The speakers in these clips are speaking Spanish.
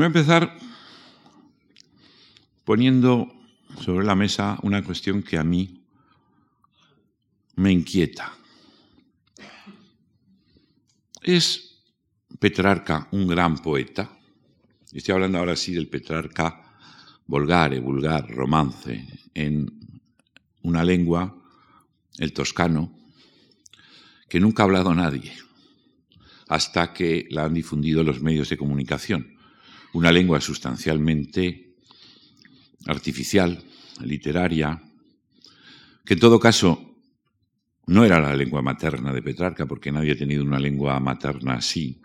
Voy a empezar poniendo sobre la mesa una cuestión que a mí me inquieta. ¿Es Petrarca un gran poeta? Estoy hablando ahora sí del Petrarca volgare, vulgar, romance, en una lengua, el toscano, que nunca ha hablado nadie, hasta que la han difundido los medios de comunicación. Una lengua sustancialmente artificial, literaria, que en todo caso no era la lengua materna de Petrarca, porque nadie ha tenido una lengua materna así,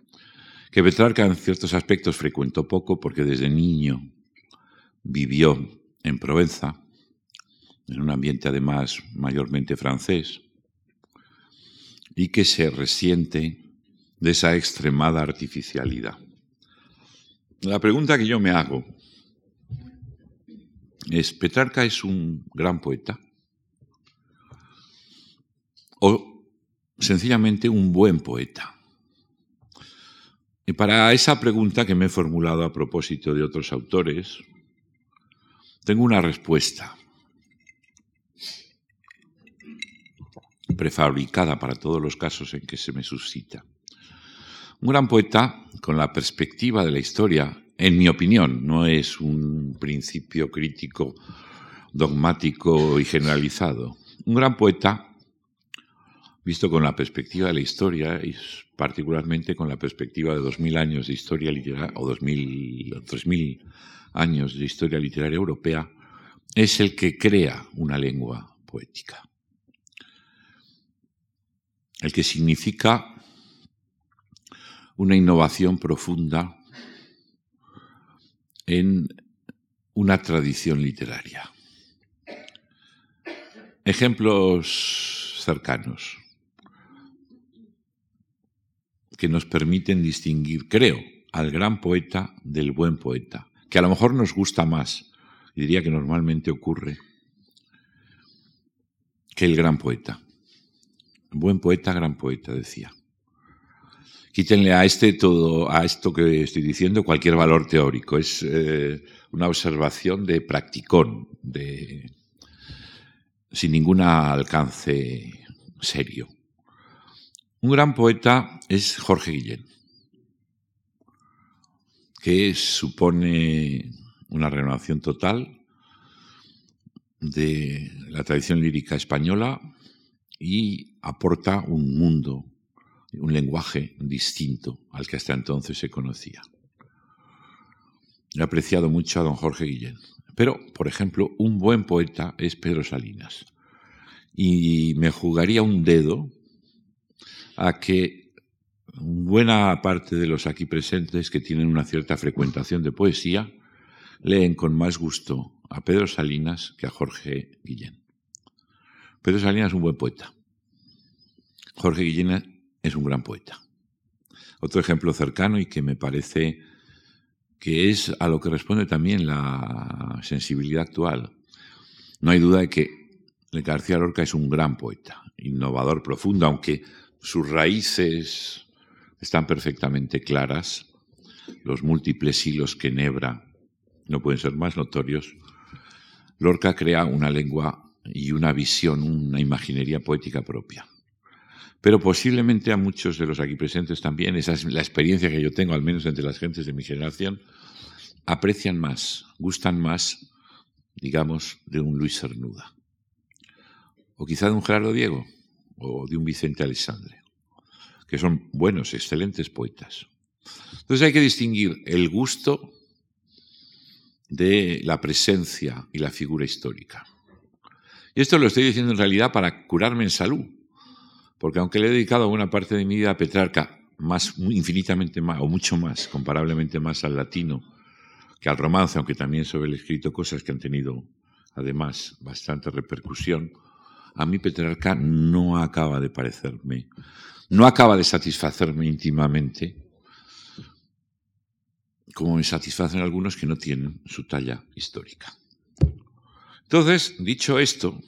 que Petrarca en ciertos aspectos frecuentó poco porque desde niño vivió en Provenza, en un ambiente además mayormente francés, y que se resiente de esa extremada artificialidad. La pregunta que yo me hago es, ¿Petrarca es un gran poeta? ¿O sencillamente un buen poeta? Y para esa pregunta que me he formulado a propósito de otros autores, tengo una respuesta prefabricada para todos los casos en que se me suscita. Un gran poeta, con la perspectiva de la historia, en mi opinión, no es un principio crítico, dogmático y generalizado. Un gran poeta, visto con la perspectiva de la historia y particularmente con la perspectiva de dos mil años de historia literaria o dos mil, tres mil años de historia literaria europea, es el que crea una lengua poética. El que significa una innovación profunda en una tradición literaria. Ejemplos cercanos que nos permiten distinguir, creo, al gran poeta del buen poeta que a lo mejor nos gusta más, diría que normalmente ocurre, que el gran poeta. Buen poeta, gran poeta, decía. Quítenle a este todo, a esto que estoy diciendo, cualquier valor teórico. Es eh, una observación de practicón, de, sin ningún alcance serio. Un gran poeta es Jorge Guillén que supone una renovación total de la tradición lírica española y aporta un mundo, un lenguaje distinto al que hasta entonces se conocía. He apreciado mucho a don Jorge Guillén. Pero, por ejemplo, un buen poeta es Pedro Salinas. Y me jugaría un dedo a que buena parte de los aquí presentes que tienen una cierta frecuentación de poesía leen con más gusto a Pedro Salinas que a Jorge Guillén. Pedro Salinas es un buen poeta. Jorge Guillén es un gran poeta. Otro ejemplo cercano y que me parece que es a lo que responde también la sensibilidad actual. No hay duda de que García Lorca es un gran poeta, innovador, profundo, aunque sus raíces están perfectamente claras, los múltiples hilos que enhebra no pueden ser más notorios, Lorca crea una lengua y una visión, una imaginería poética propia. Pero posiblemente a muchos de los aquí presentes también, esa es la experiencia que yo tengo, al menos entre las gentes de mi generación, aprecian más, gustan más, digamos, de un Luis Cernuda. O quizá de un Gerardo Diego, o de un Vicente Alexandre que son buenos, excelentes poetas. Entonces hay que distinguir el gusto de la presencia y la figura histórica. Y esto lo estoy diciendo en realidad para curarme en salud, porque aunque le he dedicado buena parte de mi vida a Petrarca, más, infinitamente más, o mucho más, comparablemente más al latino que al romance, aunque también sobre el escrito cosas que han tenido además bastante repercusión, a mí Petrarca no acaba de parecerme no acaba de satisfacerme íntimamente, como me satisfacen algunos que no tienen su talla histórica. Entonces, dicho esto,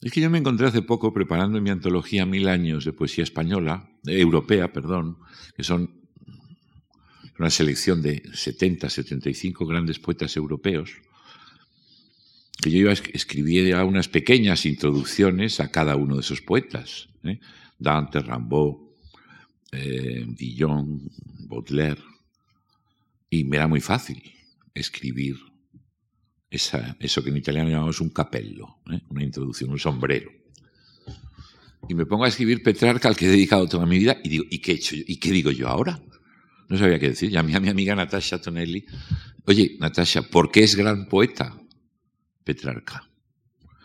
es que yo me encontré hace poco preparando mi antología Mil años de poesía española, europea, perdón, que son una selección de 70, 75 grandes poetas europeos, que yo iba a escribir unas pequeñas introducciones a cada uno de esos poetas. ¿eh? Dante, Rimbaud, eh, Villon, Baudelaire. Y me era muy fácil escribir eso que en italiano llamamos un capello, ¿eh? una introducción, un sombrero. Y me pongo a escribir Petrarca, al que he dedicado toda mi vida, y digo, ¿y qué, he hecho ¿Y qué digo yo ahora? No sabía qué decir. Llamé a mi amiga Natasha Tonelli. Oye, Natasha, ¿por qué es gran poeta Petrarca?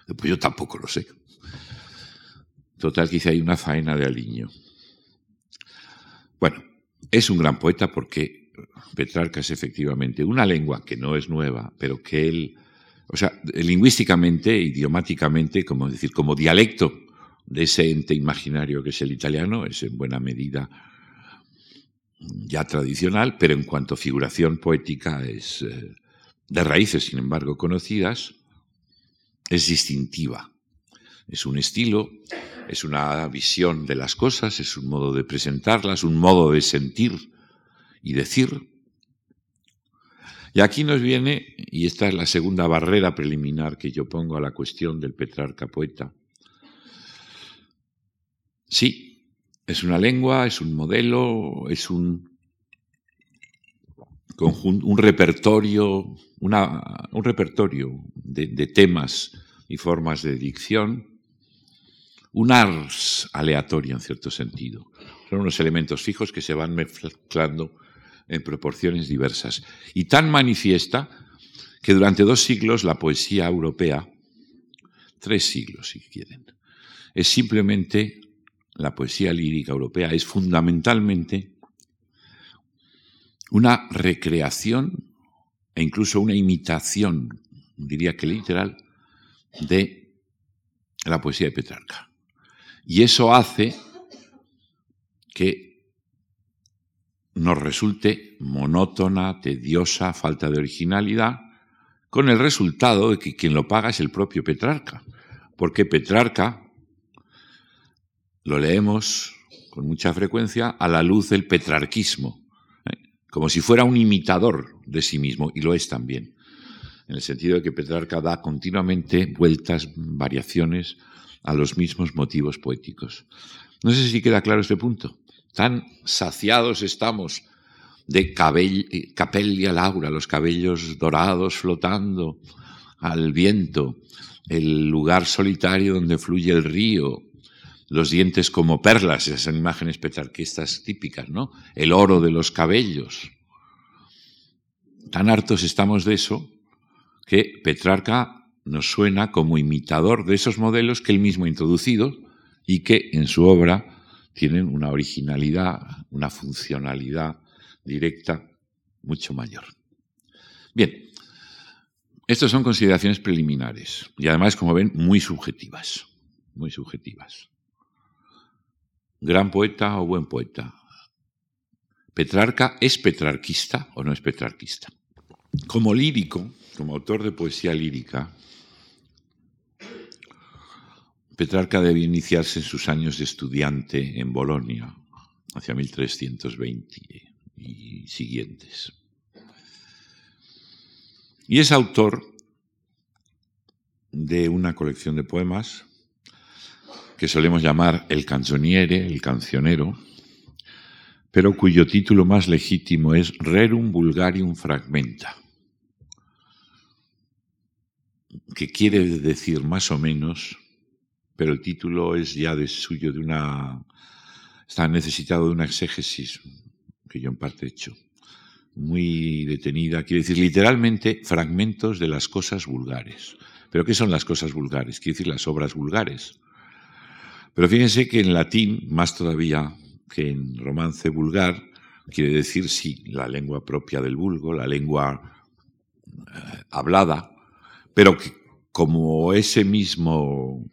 Pues yo tampoco lo sé. Total, que hice ahí una faena de aliño. Bueno, es un gran poeta porque Petrarca es efectivamente una lengua que no es nueva, pero que él, o sea, lingüísticamente, idiomáticamente, como decir, como dialecto de ese ente imaginario que es el italiano, es en buena medida ya tradicional, pero en cuanto a figuración poética es eh, de raíces, sin embargo, conocidas, es distintiva. Es un estilo, es una visión de las cosas, es un modo de presentarlas, un modo de sentir y decir. Y aquí nos viene, y esta es la segunda barrera preliminar que yo pongo a la cuestión del Petrarca poeta. Sí, es una lengua, es un modelo, es un un repertorio, un repertorio de temas y formas de dicción, un ars aleatorio en cierto sentido. Son unos elementos fijos que se van mezclando en proporciones diversas. Y tan manifiesta que durante dos siglos la poesía europea, tres siglos si quieren, es simplemente la poesía lírica europea, es fundamentalmente una recreación e incluso una imitación, diría que literal, de la poesía de Petrarca. Y eso hace que nos resulte monótona, tediosa, falta de originalidad, con el resultado de que quien lo paga es el propio Petrarca, porque Petrarca lo leemos con mucha frecuencia a la luz del petrarquismo, ¿eh? como si fuera un imitador de sí mismo, y lo es también en el sentido de que Petrarca da continuamente vueltas, variaciones a los mismos motivos poéticos. No sé si queda claro este punto. Tan saciados estamos de capellia laura, los cabellos dorados flotando al viento, el lugar solitario donde fluye el río, los dientes como perlas, esas imágenes petrarquistas típicas, ¿no? El oro de los cabellos. Tan hartos estamos de eso que Petrarca nos suena como imitador de esos modelos que él mismo ha introducido y que en su obra tienen una originalidad, una funcionalidad directa mucho mayor. Bien, estas son consideraciones preliminares y además, como ven, muy subjetivas, muy subjetivas. Gran poeta o buen poeta. ¿Petrarca es petrarquista o no es petrarquista? Como lírico, como autor de poesía lírica, Petrarca debe iniciarse en sus años de estudiante en Bolonia, hacia 1320 y siguientes. Y es autor de una colección de poemas que solemos llamar el canzoniere, el cancionero, pero cuyo título más legítimo es Rerum Vulgarium Fragmenta que quiere decir más o menos, pero el título es ya de suyo de una está necesitado de una exégesis que yo en parte he hecho, muy detenida, quiere decir literalmente fragmentos de las cosas vulgares. ¿Pero qué son las cosas vulgares? Quiere decir las obras vulgares. Pero fíjense que en latín, más todavía que en romance vulgar, quiere decir sí, la lengua propia del vulgo, la lengua eh, hablada, pero que, como ese mismo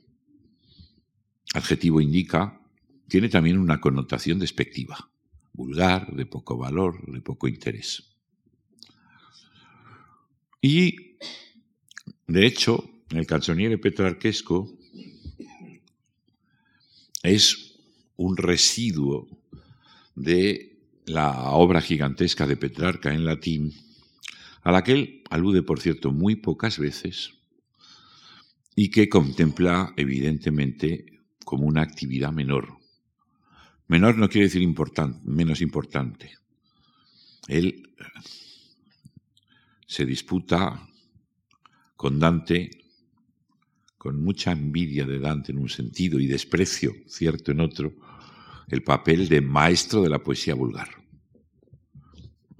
adjetivo indica, tiene también una connotación despectiva, vulgar, de poco valor, de poco interés. Y, de hecho, el canzoniere petrarquesco es un residuo de la obra gigantesca de Petrarca en latín, a la que él alude, por cierto, muy pocas veces, y que contempla evidentemente como una actividad menor. Menor no quiere decir menos importante. Él se disputa con Dante, con mucha envidia de Dante en un sentido y desprecio cierto en otro, el papel de maestro de la poesía vulgar.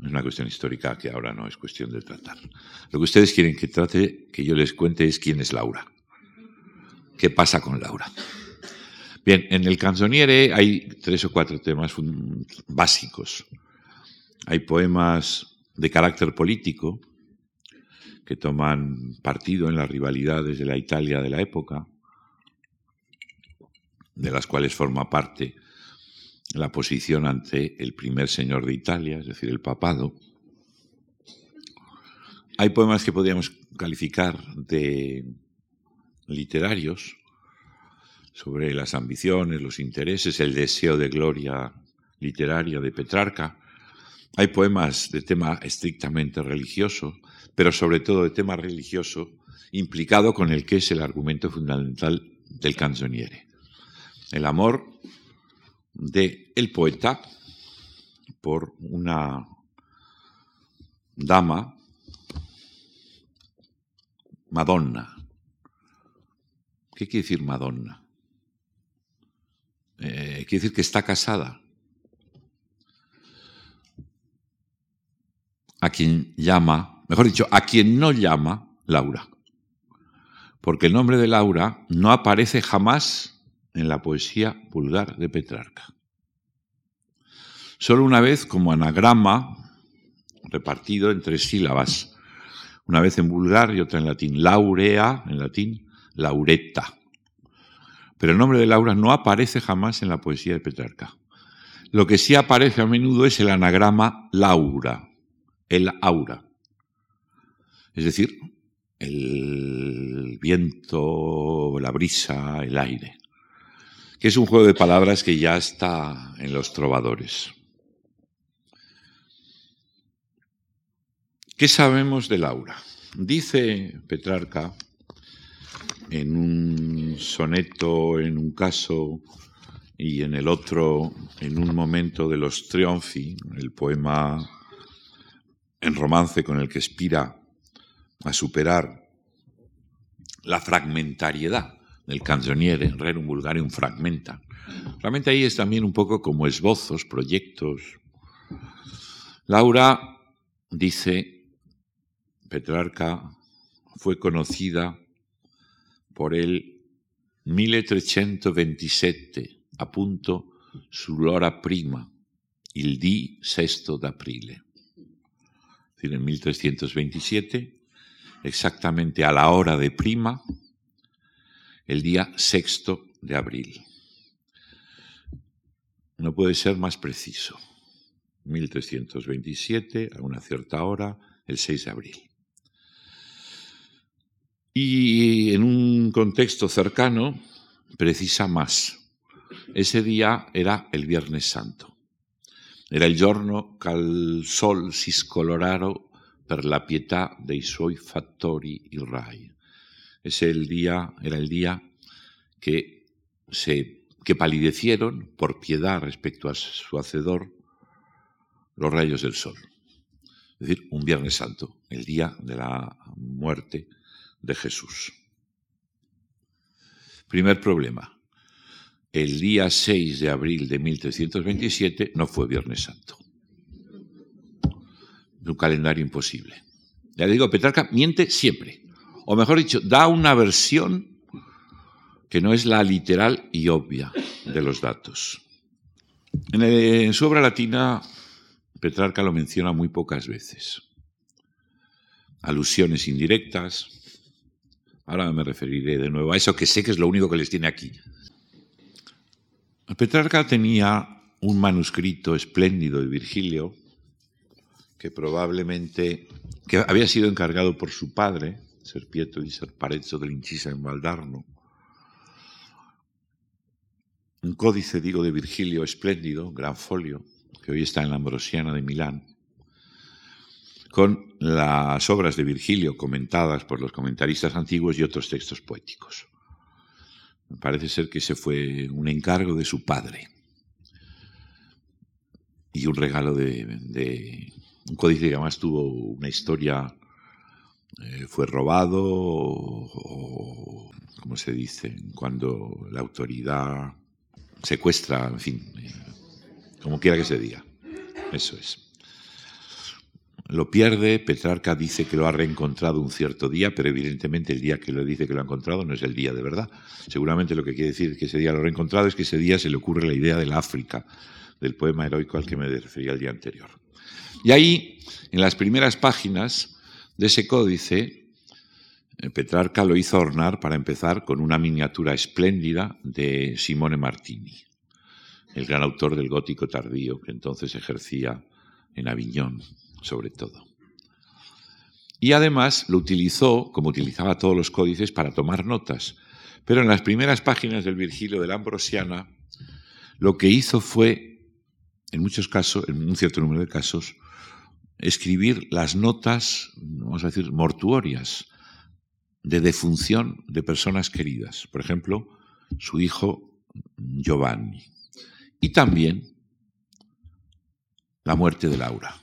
Es una cuestión histórica que ahora no es cuestión de tratar. Lo que ustedes quieren que trate, que yo les cuente, es quién es Laura. ¿Qué pasa con Laura? Bien, en el canzoniere hay tres o cuatro temas básicos. Hay poemas de carácter político que toman partido en las rivalidades de la Italia de la época, de las cuales forma parte la posición ante el primer señor de Italia, es decir, el papado. Hay poemas que podríamos calificar de literarios sobre las ambiciones, los intereses, el deseo de gloria literaria de Petrarca. Hay poemas de tema estrictamente religioso, pero sobre todo de tema religioso implicado con el que es el argumento fundamental del canzoniere. El amor de el poeta por una dama, Madonna, ¿Qué quiere decir Madonna? Eh, quiere decir que está casada. A quien llama, mejor dicho, a quien no llama Laura. Porque el nombre de Laura no aparece jamás en la poesía vulgar de Petrarca. Solo una vez como anagrama repartido en tres sílabas, una vez en vulgar y otra en latín. Laurea, en latín, Lauretta. Pero el nombre de Laura no aparece jamás en la poesía de Petrarca. Lo que sí aparece a menudo es el anagrama Laura, el aura. Es decir, el viento, la brisa, el aire. Que es un juego de palabras que ya está en los trovadores. ¿Qué sabemos de Laura? Dice Petrarca en un soneto, en un caso, y en el otro, en un momento de los Trionfi, el poema en romance con el que aspira a superar la fragmentariedad del canzoniere, rerum vulgarium fragmenta. Realmente ahí es también un poco como esbozos, proyectos. Laura dice, Petrarca fue conocida por el 1327, appunto sull'ora prima, il di sexto d'aprile. Es decir, en 1327, exactamente a la hora de prima, el día sexto de abril. No puede ser más preciso. 1327, a una cierta hora, el 6 de abril. Y en un contexto cercano, precisa más. Ese día era el Viernes Santo. Era il giorno cal sol si scoloraro per la pietà dei suoi fattori il rai. Ese el día, era el día que, se, que palidecieron por piedad respecto a su hacedor los rayos del sol. Es decir, un Viernes Santo, el día de la muerte de Jesús. Primer problema. El día 6 de abril de 1327 no fue Viernes Santo. Un calendario imposible. Ya le digo, Petrarca miente siempre. O mejor dicho, da una versión que no es la literal y obvia de los datos. En, en su obra latina, Petrarca lo menciona muy pocas veces. Alusiones indirectas, Ahora me referiré de nuevo a eso que sé que es lo único que les tiene aquí. Petrarca tenía un manuscrito espléndido de Virgilio que probablemente que había sido encargado por su padre, Ser Pietro di Ser Parezzo del Incisa en Valdarno. Un códice, digo, de Virgilio espléndido, gran folio, que hoy está en la Ambrosiana de Milán, con las obras de Virgilio comentadas por los comentaristas antiguos y otros textos poéticos. Parece ser que ese fue un encargo de su padre y un regalo de, un códice que además tuvo una historia, eh, fue robado o, como se dice, cuando la autoridad secuestra, en fin, eh, como quiera que se diga. Eso es. Lo pierde, Petrarca dice que lo ha reencontrado un cierto día, pero evidentemente el día que lo dice que lo ha encontrado no es el día de verdad. Seguramente lo que quiere decir que ese día lo ha reencontrado es que ese día se le ocurre la idea del África, del poema heroico al que me refería el día anterior. Y ahí, en las primeras páginas de ese códice, eh, Petrarca lo hizo ornar para empezar con una miniatura espléndida de Simone Martini, el gran autor del gótico tardío que entonces ejercía en Aviñón, sobre todo. Y además lo utilizó, como utilizaba todos los códices, para tomar notas. Pero en las primeras páginas del Virgilio de la Ambrosiana, lo que hizo fue, en muchos casos, en un cierto número de casos, escribir las notas, vamos a decir, mortuorias, de defunción de personas queridas. Por ejemplo, su hijo Giovanni. Y también la muerte de Laura.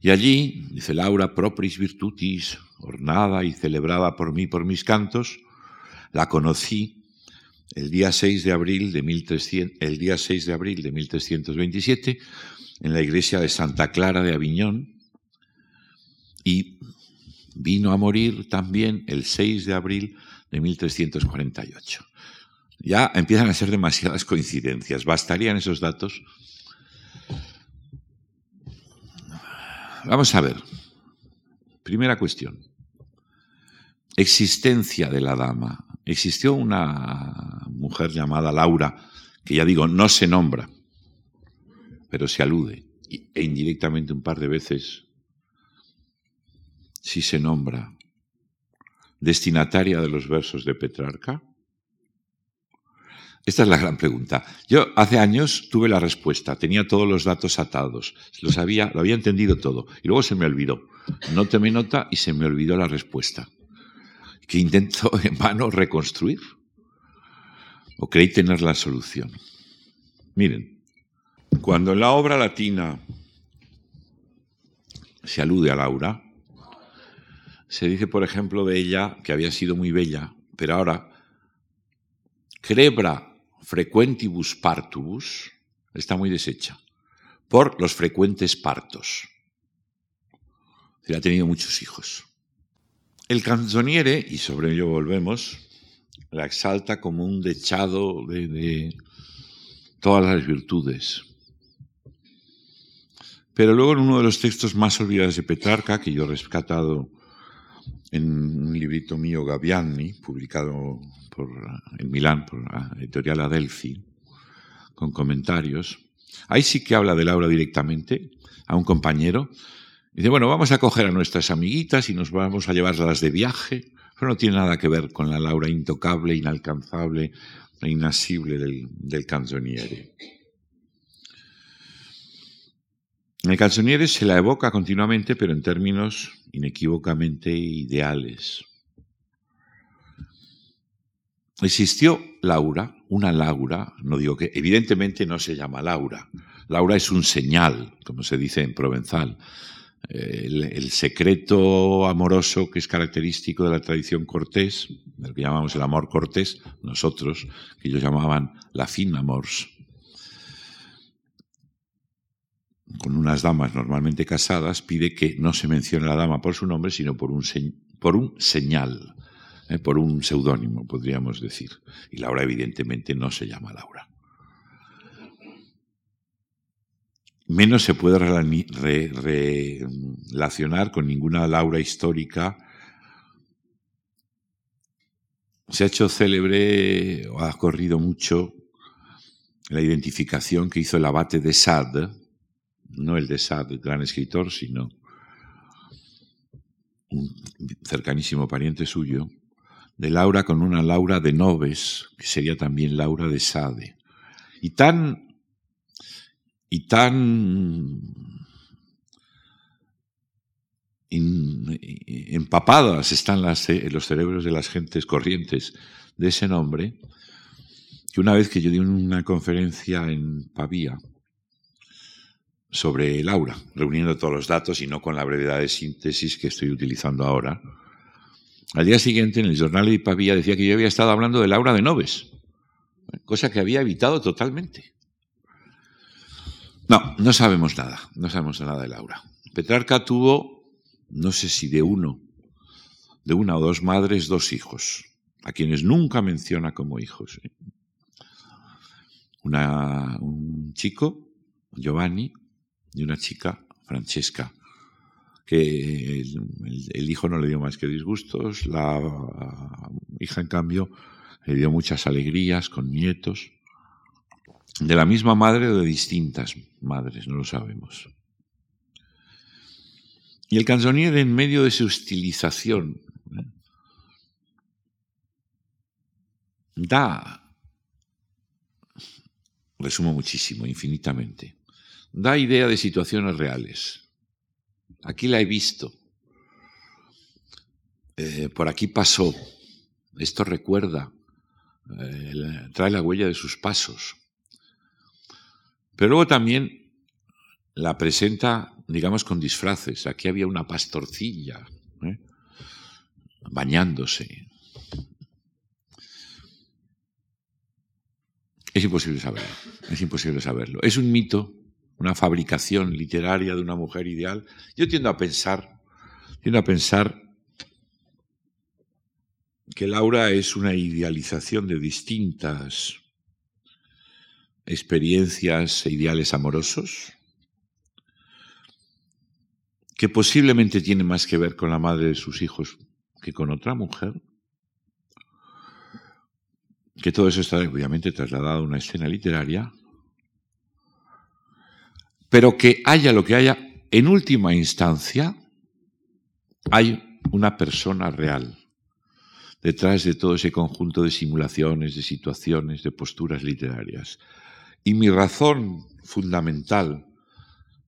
Y allí, dice Laura, propris virtutis, ornada y celebrada por mí por mis cantos, la conocí el día 6 de abril de, 1300, el día 6 de abril de 1327 en la iglesia de Santa Clara de Aviñón y vino a morir también el 6 de abril de 1348. Ya empiezan a ser demasiadas coincidencias. ¿Bastarían esos datos? Vamos a ver. Primera cuestión. Existencia de la dama. Existió una mujer llamada Laura, que ya digo, no se nombra, pero se alude, e indirectamente un par de veces si se nombra destinataria de los versos de Petrarca? Esta es la gran pregunta. Yo hace años tuve la respuesta, tenía todos los datos atados, lo sabía, lo había entendido todo, y luego se me olvidó. No tomé nota y se me olvidó la respuesta, que intento en vano reconstruir. O creí tener la solución. Miren, cuando en la obra latina se alude a Laura, se dice, por ejemplo, de ella que había sido muy bella, pero ahora, crebra frequentibus partubus, está muy deshecha, por los frecuentes partos. Se ha tenido muchos hijos. El canzoniere, y sobre ello volvemos, la exalta como un dechado de, de todas las virtudes. Pero luego en uno de los textos más olvidados de Petrarca, que yo he rescatado en un librito mío, Gaviani, publicado por, en Milán por la editorial Adelphi, con comentarios. Ahí sí que habla de Laura directamente a un compañero. Dice, bueno, vamos a coger a nuestras amiguitas y nos vamos a llevarlas de viaje. Pero no tiene nada que ver con la Laura intocable, inalcanzable e inasible del, del canzoniere. En el canzoniere se la evoca continuamente, pero en términos inequívocamente ideales. Existió Laura, una Laura, no digo que, evidentemente no se llama Laura. Laura es un señal, como se dice en provenzal. El, el, secreto amoroso que es característico de la tradición cortés, del que llamamos el amor cortés, nosotros, que ellos llamaban la fin amors, con unas damas normalmente casadas, pide que no se mencione a la dama por su nombre, sino por un, por un señal, eh, por un seudónimo, podríamos decir. Y Laura evidentemente no se llama Laura. Menos se puede relacionar con ninguna Laura histórica. Se ha hecho célebre, o ha corrido mucho, la identificación que hizo el abate de Sade, no el de Sade, gran escritor, sino un cercanísimo pariente suyo, de Laura con una Laura de Noves, que sería también Laura de Sade. Y tan y tan empapadas están las, los cerebros de las gentes corrientes de ese nombre, que una vez que yo di una conferencia en Pavía sobre Laura, reuniendo todos los datos y no con la brevedad de síntesis que estoy utilizando ahora, al día siguiente en el jornal de Pavía decía que yo había estado hablando de Laura de Noves, cosa que había evitado totalmente. No, no sabemos nada, no sabemos nada de Laura. Petrarca tuvo, no sé si de uno, de una o dos madres, dos hijos, a quienes nunca menciona como hijos. ¿eh? Una, un chico, Giovanni, y una chica, Francesca, que el, hijo no le dio más que disgustos, la hija, en cambio, le dio muchas alegrías con nietos de la misma madre o de distintas madres, no lo sabemos. Y el canzonier en medio de su estilización ¿eh? da, resumo muchísimo, infinitamente, da idea de situaciones reales. Aquí la he visto. Eh, por aquí pasó. Esto recuerda. Eh, trae la huella de sus pasos. Pero luego también la presenta, digamos, con disfraces. Aquí había una pastorcilla ¿eh? bañándose. Es imposible saberlo, es imposible saberlo. Es un mito, una fabricación literaria de una mujer ideal. Yo tiendo a pensar, tiendo a pensar que Laura es una idealización de distintas experiencias e ideales amorosos, que posiblemente tiene más que ver con la madre de sus hijos que con otra mujer, que todo eso está obviamente trasladado a una escena literaria, pero que haya lo que haya, en última instancia, hay una persona real detrás de todo ese conjunto de simulaciones, de situaciones, de posturas literarias. Y mi razón fundamental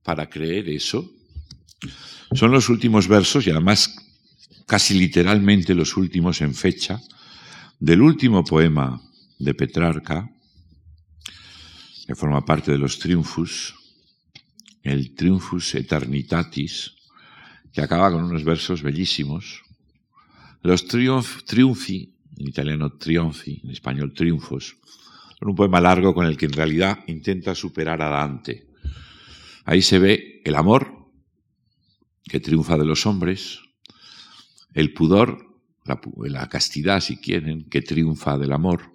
para creer eso son los últimos versos, y además casi literalmente los últimos en fecha, del último poema de Petrarca, que forma parte de los Triunfus, el Triumphus Eternitatis, que acaba con unos versos bellísimos. Los Triunfi, en italiano Triunfi, en español Triunfos, un poema largo con el que en realidad intenta superar a Dante. Ahí se ve el amor que triunfa de los hombres, el pudor, la, castidad, si quieren, que triunfa del amor,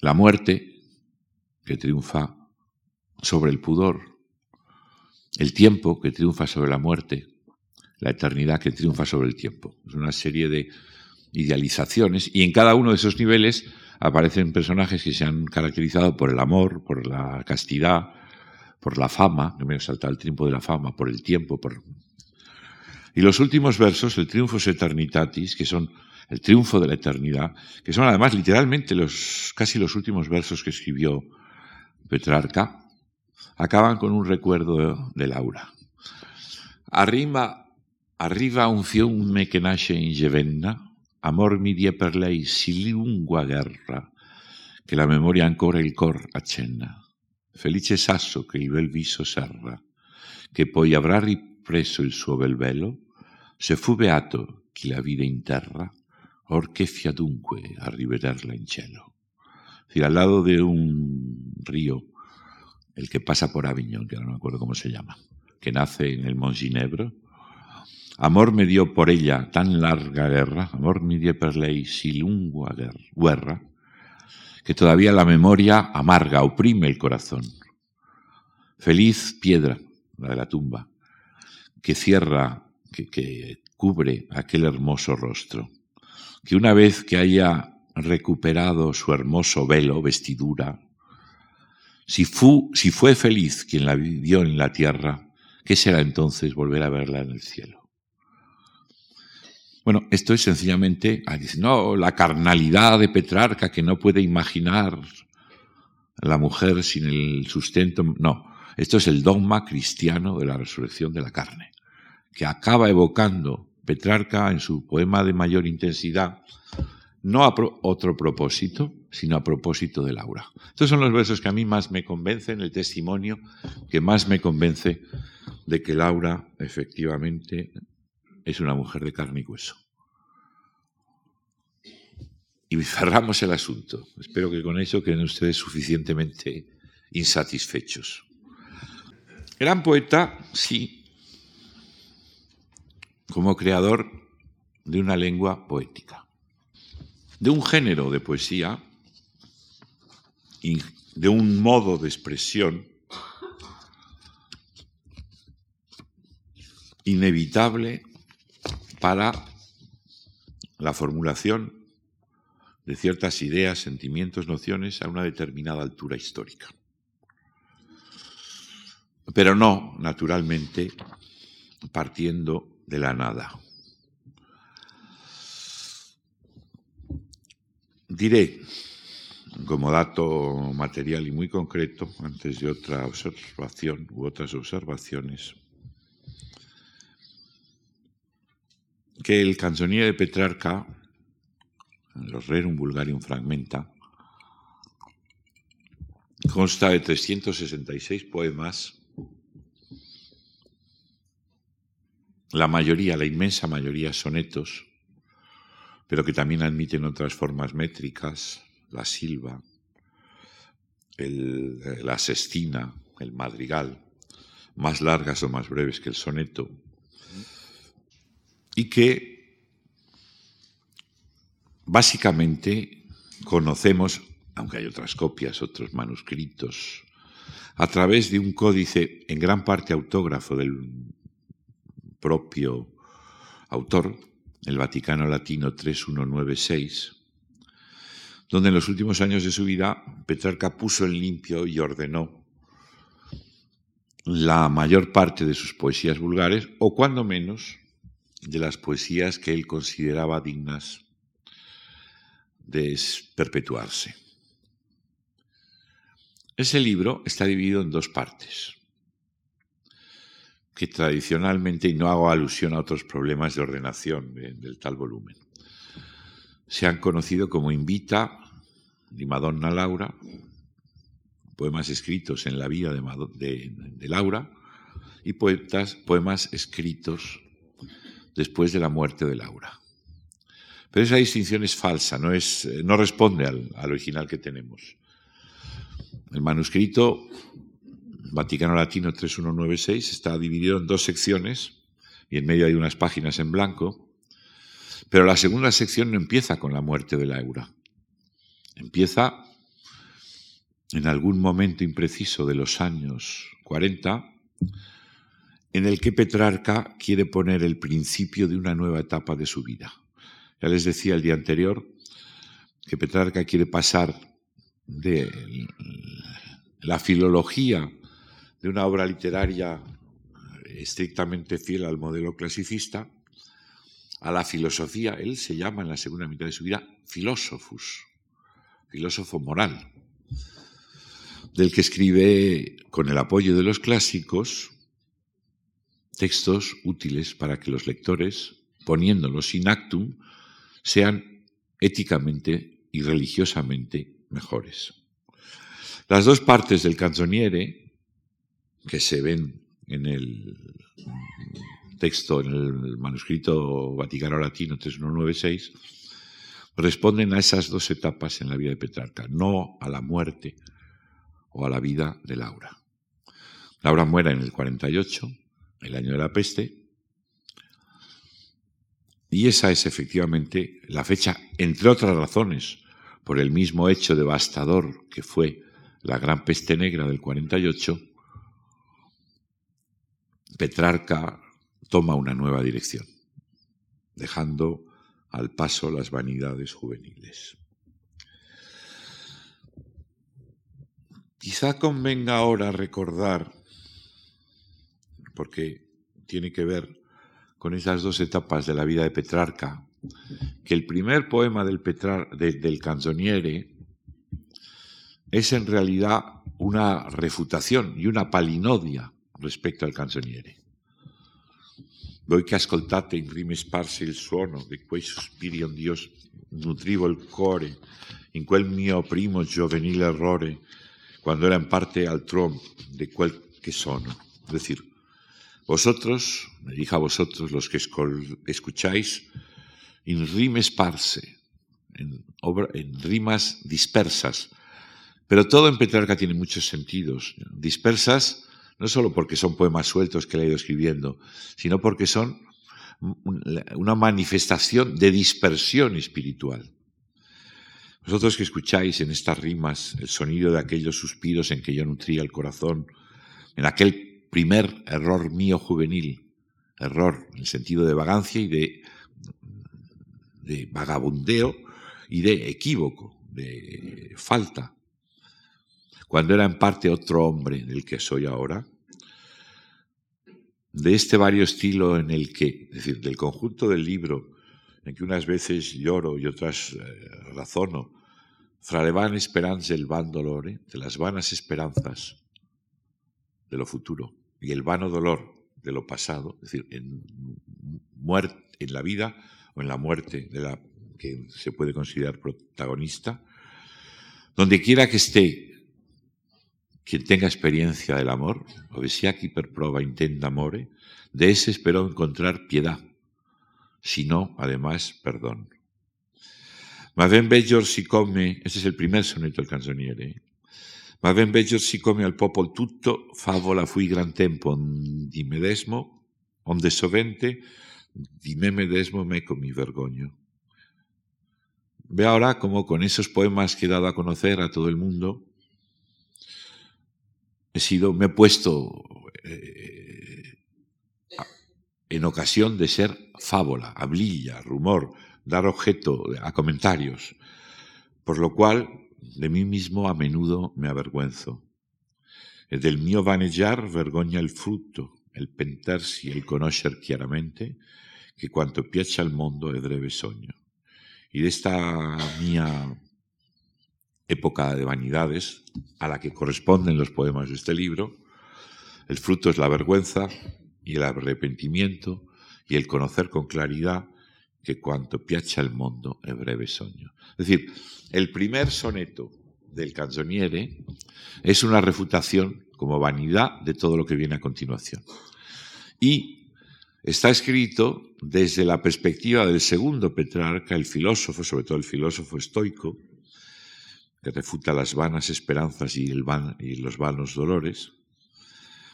la muerte que triunfa sobre el pudor, el tiempo que triunfa sobre la muerte, la eternidad que triunfa sobre el tiempo. Es una serie de idealizaciones y en cada uno de esos niveles aparecen personajes que se han caracterizado por el amor, por la castidad, por la fama, no me salta el triunfo de la fama, por el tiempo, por... Y los últimos versos, el triunfo eternitatis, que son el triunfo de la eternidad, que son además literalmente los casi los últimos versos que escribió Petrarca, acaban con un recuerdo de, Laura. Arriba, arriba un fiume che nasce in Gevenna, Amor mi die per lei si lunga guerra, che la memoria ancora il cor accenna. Felice sasso che il bel viso serra, che poi avrà ripreso il suo bel velo, se fu beato chi la vide in terra, or che fia dunque a rivederla in cielo. Es al lado de un río, el que pasa por Avignon, que no me acuerdo cómo se llama, que nace en el Mont Ginebra, Amor me dio por ella tan larga guerra, amor me dio per lei si guerra, que todavía la memoria amarga oprime el corazón. Feliz piedra, la de la tumba, que cierra, que cubre aquel hermoso rostro, que una vez que haya recuperado su hermoso velo, vestidura, si, fu, si fue feliz quien la vivió en la tierra, ¿qué será entonces volver a verla en el cielo? Bueno, esto es sencillamente, ah, no, la carnalidad de Petrarca que no puede imaginar la mujer sin el sustento. No, esto es el dogma cristiano de la resurrección de la carne, que acaba evocando Petrarca en su poema de mayor intensidad, no a otro propósito, sino a propósito de Laura. Estos son los versos que a mí más me convencen, el testimonio que más me convence de que Laura efectivamente es una mujer de carne y hueso. Y cerramos el asunto. Espero que con eso queden ustedes suficientemente insatisfechos. Gran poeta, sí, como creador de una lengua poética, de un género de poesía, de un modo de expresión inevitable para la formulación de ciertas ideas, sentimientos, nociones a una determinada altura histórica. Pero no, naturalmente, partiendo de la nada. Diré, como dato material y muy concreto, antes de otra observación u otras observaciones, que el canzoniere de Petrarca, los Rerum Vulgarium Fragmenta, consta de 366 poemas, la mayoría, la inmensa mayoría sonetos, pero que también admiten otras formas métricas, la silva, la sestina, el madrigal, más largas o más breves que el soneto, y que básicamente conocemos, aunque hay otras copias, otros manuscritos, a través de un códice en gran parte autógrafo del propio autor, el Vaticano Latino 3196, donde en los últimos años de su vida Petrarca puso en limpio y ordenó la mayor parte de sus poesías vulgares, o cuando menos de las poesías que él consideraba dignas de perpetuarse. Ese libro está dividido en dos partes, que tradicionalmente, y no hago alusión a otros problemas de ordenación del tal volumen, se han conocido como Invita de Madonna Laura, poemas escritos en la vida de, de Laura, y poetas, poemas escritos después de la muerte de Laura. Pero esa distinción es falsa, no, es, no responde al, original que tenemos. El manuscrito Vaticano Latino 3196 está dividido en dos secciones y en medio hay unas páginas en blanco, pero la segunda sección no empieza con la muerte de Laura. Empieza en algún momento impreciso de los años 40 en el que Petrarca quiere poner el principio de una nueva etapa de su vida. Ya les decía el día anterior que Petrarca quiere pasar de la filología de una obra literaria estrictamente fiel al modelo clasicista a la filosofía. Él se llama en la segunda mitad de su vida filósofus, filósofo moral, del que escribe con el apoyo de los clásicos textos útiles para que los lectores, poniéndolos in actum, sean éticamente y religiosamente mejores. Las dos partes del canzoniere, que se ven en el texto, en el manuscrito Vaticano Latino 3196, responden a esas dos etapas en la vida de Petrarca, no a la muerte o a la vida de Laura. Laura muere en el 48, el año de la peste, y esa es efectivamente la fecha, entre otras razones, por el mismo hecho devastador que fue la gran peste negra del 48, Petrarca toma una nueva dirección, dejando al paso las vanidades juveniles. Quizá convenga ahora recordar porque tiene que ver con esas dos etapas de la vida de Petrarca, que el primer poema del, del canzoniere es en realidad una refutación y una palinodia rispetto al canzoniere. Voi che ascoltate in rime sparse il suono di quei sospiri on Dio nutrivo il cuore, in quel mio primo giovanile errore, quando era in parte altro de quel que sono. Es decir, vosotros, me dijo a vosotros los que escucháis, in rime sparse, en, en rimas dispersas, pero todo en Petrarca tiene muchos sentidos. Dispersas no solo porque son poemas sueltos que le he ido escribiendo, sino porque son una manifestación de dispersión espiritual. Vosotros que escucháis en estas rimas el sonido de aquellos suspiros en que yo nutría el corazón, en aquel primer error mío juvenil, error en el sentido de vagancia y de, de vagabundeo y de equívoco, de falta, cuando era en parte otro hombre del que soy ahora, de este vario estilo en el que, es decir, del conjunto del libro, en que unas veces lloro y otras eh, razono, fra le van esperanze el van dolore, de las vanas esperanzas de lo futuro y el vano dolor de lo pasado, es decir, en, en la vida o en la muerte de la que se puede considerar protagonista, donde quiera que esté quien tenga experiencia del amor, o aquí per prova intenda amore, de ese espero encontrar piedad, si no, además, perdón. Ma ben bello si come, este es el primer soneto del canzoniere, ma ben bello si come al popolo tutto, favola fui gran tempo di medesmo, onde sovente di me medesmo meco mi vergoño. Ve ahora como con esos poemas que he dado a conocer a todo el mundo, he sido, me he puesto eh, en ocasión de ser fábula, hablilla, rumor, dar objeto a comentarios, por lo cual de mí mismo a menudo me avergüenzo. Del mío vaneggiar vergoña el fruto, el pentarsi, el conocer chiaramente que cuanto piace al mundo es breve soño. Y de esta mía época de vanidades a la que corresponden los poemas de este libro. El fruto es la vergüenza y el arrepentimiento y el conocer con claridad que cuanto piacha el mundo es breve sueño. Es decir, el primer soneto del canzoniere es una refutación como vanidad de todo lo que viene a continuación. Y está escrito desde la perspectiva del segundo Petrarca, el filósofo, sobre todo el filósofo estoico, que refuta las vanas esperanzas y, los vanos dolores.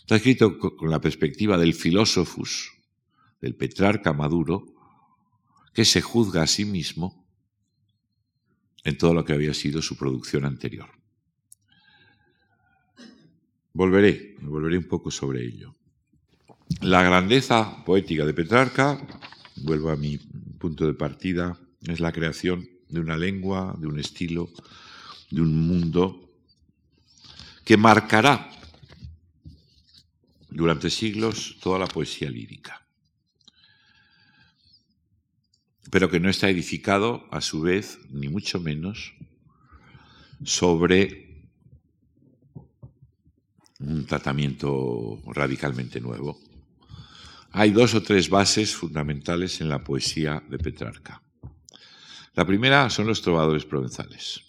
Está escrito con la perspectiva del filósofus, del Petrarca Maduro, que se juzga a sí mismo en todo lo que había sido su producción anterior. Volveré, volveré un poco sobre ello. La grandeza poética de Petrarca, vuelvo a mi punto de partida, es la creación de una lengua, de un estilo, de un mundo que marcará durante siglos toda la poesía lírica, pero que no está edificado a su vez, ni mucho menos, sobre un tratamiento radicalmente nuevo. Hay dos o tres bases fundamentales en la poesía de Petrarca. La primera son los trovadores provenzales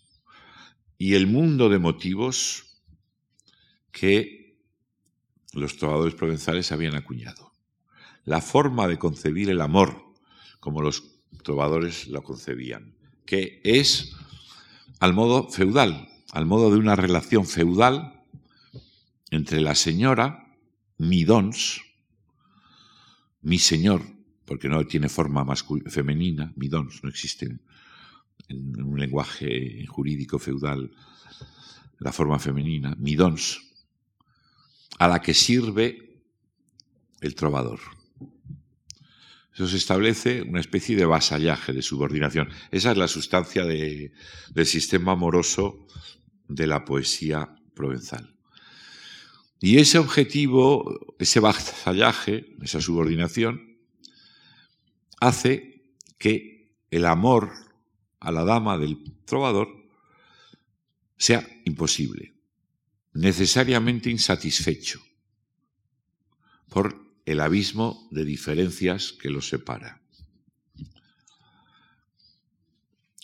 y el mundo de motivos que los trovadores provenzales habían acuñado. La forma de concebir el amor, como los trovadores lo concebían, que es al modo feudal, al modo de una relación feudal entre la señora, mi dons, mi señor, porque no tiene forma femenina, mi dons, no existe en un lenguaje jurídico feudal, la forma femenina, midons, a la que sirve el trovador. Eso se establece una especie de vasallaje, de subordinación. Esa es la sustancia del sistema amoroso de la poesía provenzal. Y ese objetivo, ese vasallaje, esa subordinación, hace que el amor a la dama del trovador sea imposible, necesariamente insatisfecho por el abismo de diferencias que los separa.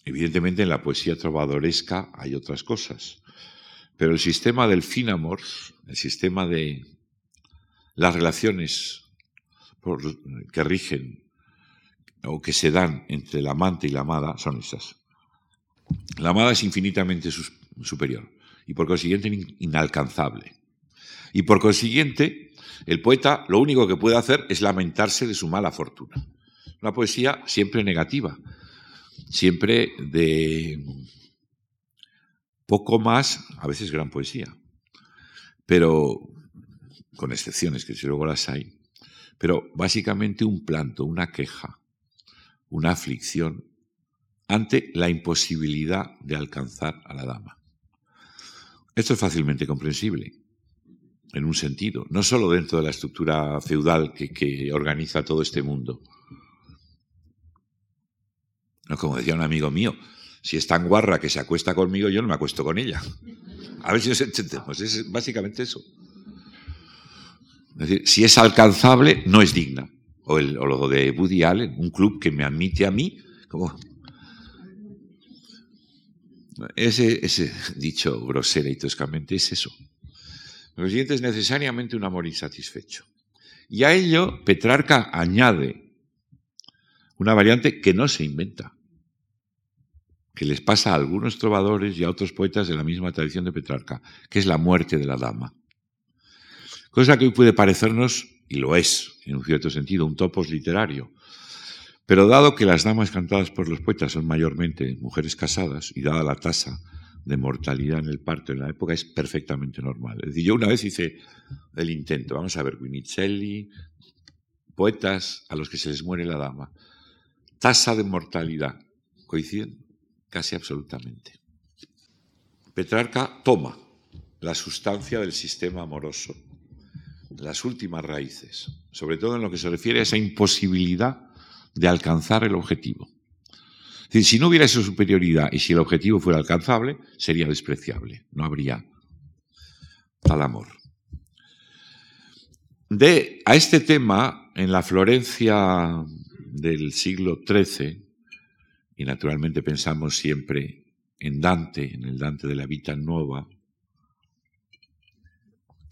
Evidentemente en la poesía trovadoresca hay otras cosas, pero el sistema del finamor, el sistema de las relaciones que rigen o que se dan entre el amante y la amada son esas. La amada es infinitamente superior y por consiguiente inalcanzable. Y por consiguiente, el poeta lo único que puede hacer es lamentarse de su mala fortuna. Una poesía siempre negativa, siempre de poco más, a veces gran poesía, pero con excepciones que si luego las hay, pero básicamente un planto, una queja, una aflicción ante la imposibilidad de alcanzar a la dama. Esto es fácilmente comprensible, en un sentido, no solo dentro de la estructura feudal que, organiza todo este mundo, como decía un amigo mío, si es tan guarra que se acuesta conmigo, yo no me acuesto con ella. A ver si nos entendemos. Es básicamente eso. Es decir, si es alcanzable, no es digna. O, el, o lo de Woody Allen, un club que me admite a mí, como. Ese, ese dicho grosera y toscamente es eso. Lo siguiente es necesariamente un amor insatisfecho. Y a ello Petrarca añade una variante que no se inventa, que les pasa a algunos trovadores y a otros poetas de la misma tradición de Petrarca, que es la muerte de la dama. Cosa que hoy puede parecernos, y lo es, en un cierto sentido, un topos literario. Pero dado que las damas cantadas por los poetas son mayormente mujeres casadas, y dada la tasa de mortalidad en el parto en la época, es perfectamente normal. Es decir, yo una vez hice el intento, vamos a ver, Winnicelli, poetas a los que se les muere la dama tasa de mortalidad coinciden casi absolutamente. Petrarca toma la sustancia del sistema amoroso, las últimas raíces, sobre todo en lo que se refiere a esa imposibilidad de alcanzar el objetivo. Es decir, si no hubiera esa superioridad y si el objetivo fuera alcanzable, sería despreciable, no habría tal amor. De a este tema, en la Florencia del siglo XIII, y naturalmente pensamos siempre en Dante, en el Dante de la Vita Nueva,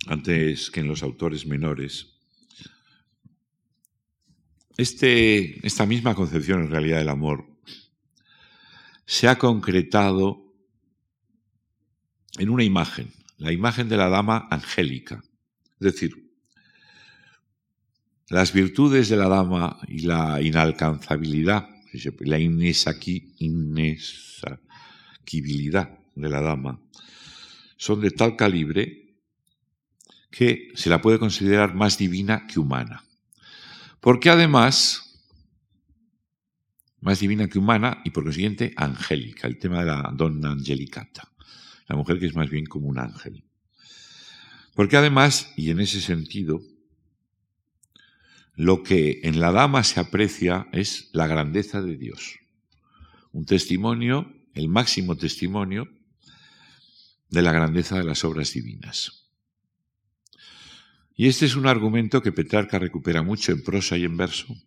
antes que en los autores menores, este, esta misma concepción en realidad del amor se ha concretado en una imagen, la imagen de la dama angélica. Es decir, las virtudes de la dama y la inalcanzabilidad, la inesaquibilidad de la dama, son de tal calibre que se la puede considerar más divina que humana. Porque además, más divina que humana y por consiguiente angélica, el tema de la donna angelicata, la mujer que es más bien como un ángel. Porque además, y en ese sentido, lo que en la dama se aprecia es la grandeza de Dios. Un testimonio, el máximo testimonio de la grandeza de las obras divinas. Y este es un argumento que Petrarca recupera mucho en prosa y en verso,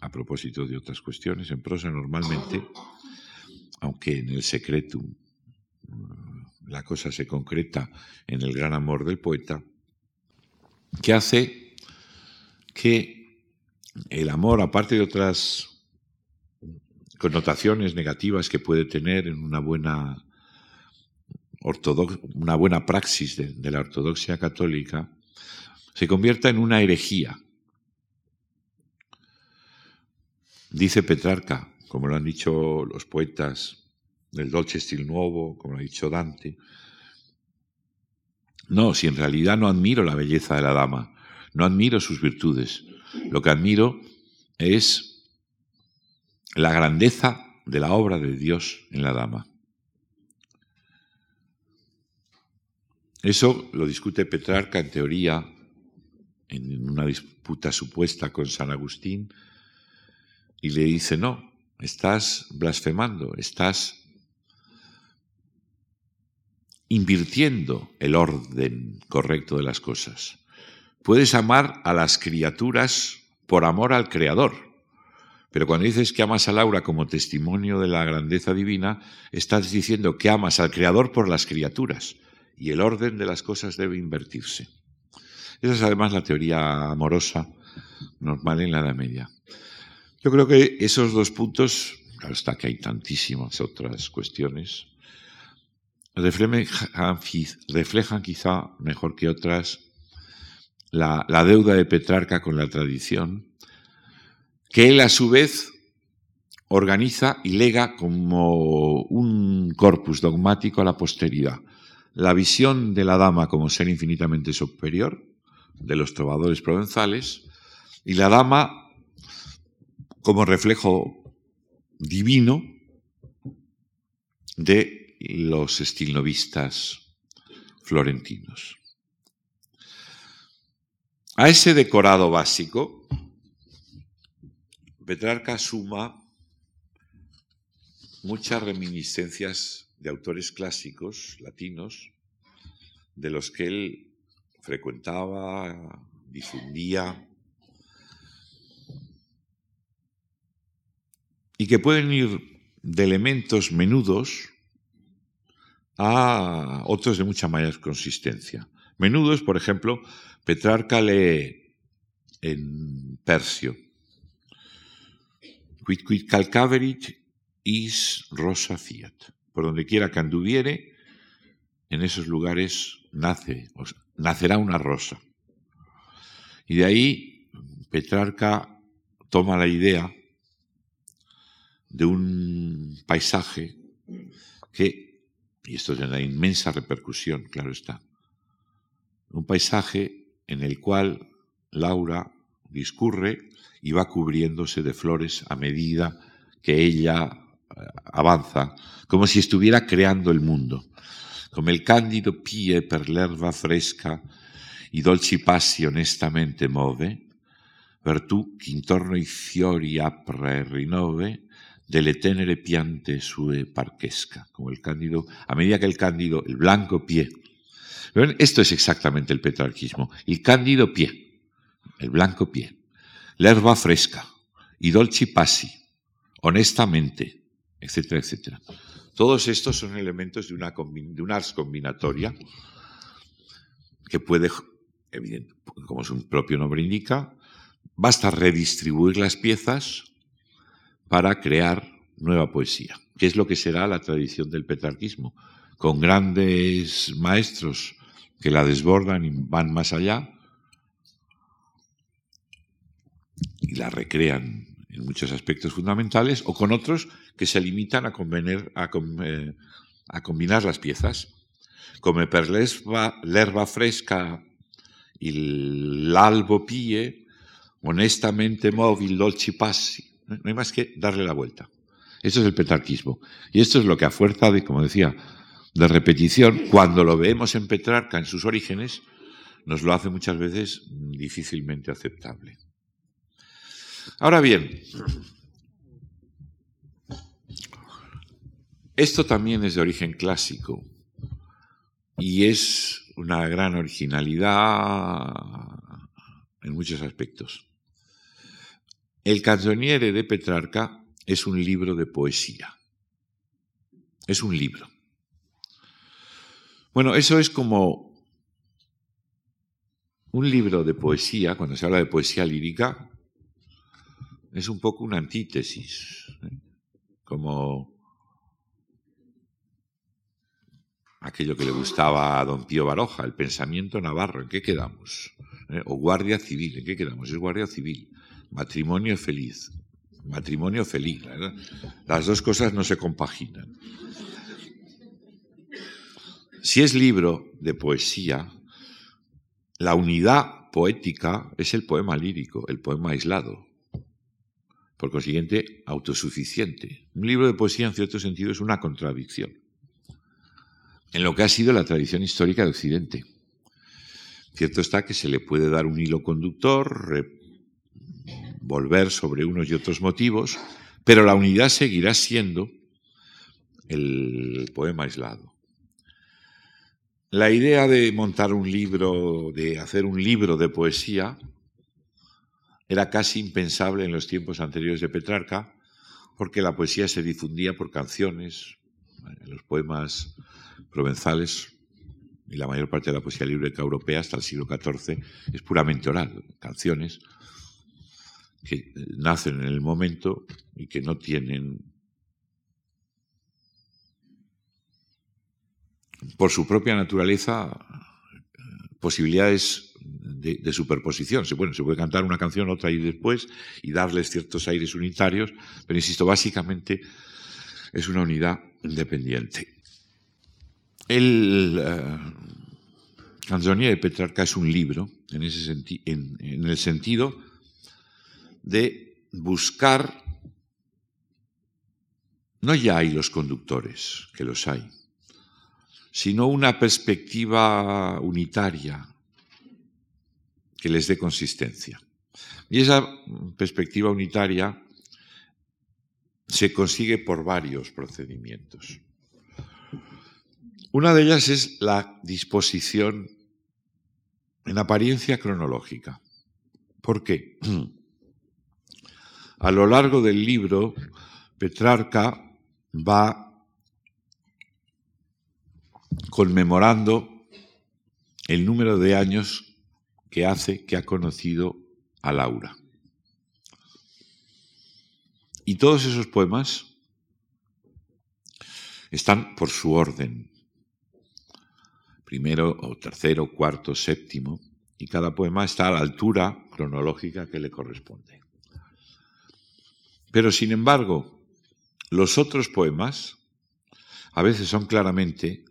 a propósito de otras cuestiones, en prosa normalmente, aunque en el secreto mm, la cosa se concreta en el gran amor del poeta, que hace que el amor, aparte de otras connotaciones negativas que puede tener en una buena, una buena praxis de la ortodoxia católica, se convierta en una herejía. Dice Petrarca, como lo han dicho los poetas del Dolce Stil Nuovo, como lo ha dicho Dante, no, si en realidad no admiro la belleza de la dama, no admiro sus virtudes. Lo que admiro es la grandeza de la obra de Dios en la dama. Eso lo discute Petrarca en teoría, en una disputa supuesta con San Agustín, y le dice, no, estás blasfemando, estás invirtiendo el orden correcto de las cosas. Puedes amar a las criaturas por amor al Creador. Pero cuando dices que amas a Laura como testimonio de la grandeza divina, estás diciendo que amas al Creador por las criaturas y el orden de las cosas debe invertirse. Esa es además la teoría amorosa normal en la Edad Media. Yo creo que esos dos puntos, está que hay tantísimas otras cuestiones, reflejan, reflejan quizá mejor que otras la deuda de Petrarca con la tradición, que él a su vez organiza y lega como un corpus dogmático a la posteridad. La visión de la dama como ser infinitamente superior, de los trovadores provenzales, y la dama como reflejo divino de los estilnovistas florentinos. A ese decorado básico, Petrarca suma muchas reminiscencias de autores clásicos latinos, de los que él frecuentaba, difundía, y que pueden ir de elementos menudos a otros de mucha mayor consistencia. Menudos, por ejemplo, Petrarca lee en persio. Quid quid calcaverit is rosa fiat. Por donde quiera que anduviere, en esos lugares nace, nacerá una rosa. Y de ahí Petrarca toma la idea de un paisaje que, y esto tiene una inmensa repercusión, claro está, un paisaje en el cual Laura discurre y va cubriéndose de flores a medida que ella eh, avanza, como si estuviera creando el mundo. Come il candido pie per l'erba fresca, i dolci passi onestamente move, vertù che intorno ai fiori apre e rinove, delle tenere piante sue parquesca, como el cándido, a medida que el cándido, el blanco pie, esto es exactamente el petrarquismo. El cándido pie, el blanco pie, la fresca, y dolci passi, honestamente, etcétera, etcétera. Todos estos son elementos de una, de una ars combinatoria que puede, como su propio nombre indica, basta redistribuir las piezas para crear nueva poesía, que es lo que será la tradición del petrarquismo, con grandes maestros que la desbordan y van más allá y la recrean en muchos aspectos fundamentales, o con otros que se limitan a, a, eh, a combinar las piezas. Come per l'erba fresca el albo pie, honestamente móvil dolci passi. No hay más que darle la vuelta. Esto es el petarquismo. Y esto es lo que a fuerza de, como decía, de repetición, cuando lo vemos en Petrarca en sus orígenes, nos lo hace muchas veces difícilmente aceptable. Ahora bien, esto también es de origen clásico y es una gran originalidad en muchos aspectos. El canzoniere de Petrarca es un libro de poesía. Es un libro. Bueno, eso es como un libro de poesía, cuando se habla de poesía lírica, es un poco una antítesis, ¿eh? como aquello que le gustaba a don Pío Baroja, el pensamiento navarro, ¿en qué quedamos? ¿Eh? O guardia civil, ¿en qué quedamos? Es guardia civil, matrimonio feliz, matrimonio feliz, las dos cosas no se compaginan. Si es libro de poesía, la unidad poética es el poema lírico, el poema aislado. Por consiguiente, autosuficiente. Un libro de poesía, en cierto sentido, es una contradicción en lo que ha sido la tradición histórica de Occidente. Cierto está que se le puede dar un hilo conductor, volver sobre unos y otros motivos, pero la unidad seguirá siendo el poema aislado. la idea de montar un libro, de hacer un libro de poesía, era casi impensable en los tiempos anteriores de Petrarca, porque la poesía se difundía por canciones, en los poemas provenzales y la mayor parte de la poesía lírica europea hasta el siglo XIV es puramente oral, canciones que nacen en el momento y que no tienen por su propia naturaleza posibilidades de, superposición. Se, bueno, se puede cantar una canción, otra y después, y darles ciertos aires unitarios, pero insisto, básicamente es una unidad independiente. El uh, de Petrarca es un libro, en, ese en, en el sentido de buscar, no ya hay los conductores, que los hay, sino una perspectiva unitaria que les dé consistencia. Y esa perspectiva unitaria se consigue por varios procedimientos. Una de ellas es la disposición en apariencia cronológica. ¿Por qué? A lo largo del libro, Petrarca va conmemorando el número de años que hace que ha conocido a Laura. Y todos esos poemas están por su orden. Primero o tercero, cuarto, séptimo. Y cada poema está a la altura cronológica que le corresponde. Pero sin embargo, los otros poemas a veces son claramente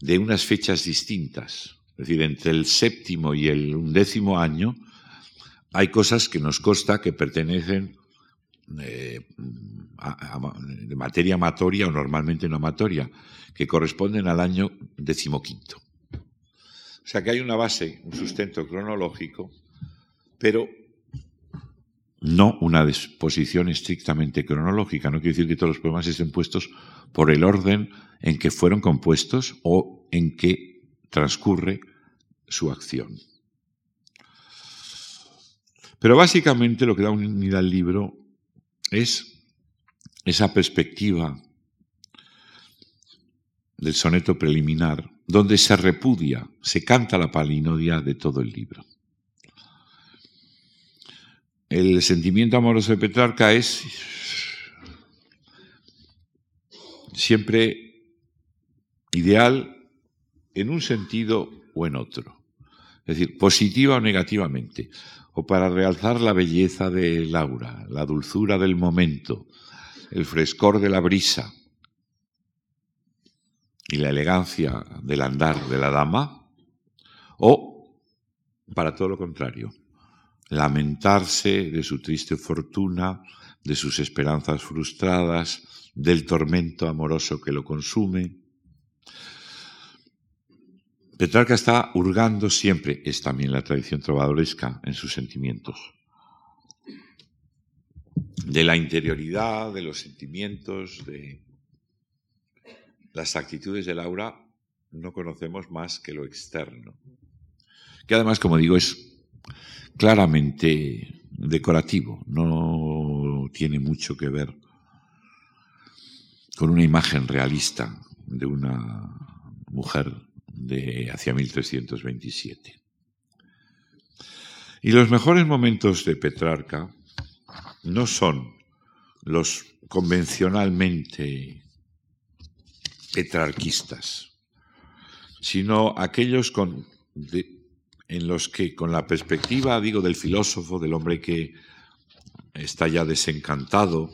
de unas fechas distintas. Es decir, entre el séptimo y el undécimo año hay cosas que nos consta que pertenecen eh, de materia amatoria o normalmente no amatoria, que corresponden al año decimoquinto. O sea que hay una base, un sustento cronológico, pero no una disposición estrictamente cronológica. No quiere decir que todos los poemas estén puestos por el orden en que fueron compuestos o en que transcurre su acción. Pero básicamente lo que da unidad al libro es esa perspectiva del soneto preliminar, donde se repudia, se canta la palinodia de todo el libro. El sentimiento amoroso de Petrarca es siempre ideal en un sentido o en otro. Es decir, positiva o negativamente. O para realzar la belleza de Laura, la dulzura del momento, el frescor de la brisa y la elegancia del andar de la dama. O para todo lo contrario, lamentarse de su triste fortuna, de sus esperanzas frustradas, del tormento amoroso que lo consume. Petrarca está hurgando siempre, es también la tradición trovadoresca, en sus sentimientos. De la interioridad, de los sentimientos, de las actitudes de Laura, no conocemos más que lo externo. Que además, como digo, es claramente decorativo, no tiene mucho que ver con una imagen realista de una mujer de hacia 1327. Y los mejores momentos de Petrarca no son los convencionalmente petrarquistas, sino aquellos con, en los que con la perspectiva, digo, del filósofo, del hombre que está ya desencantado,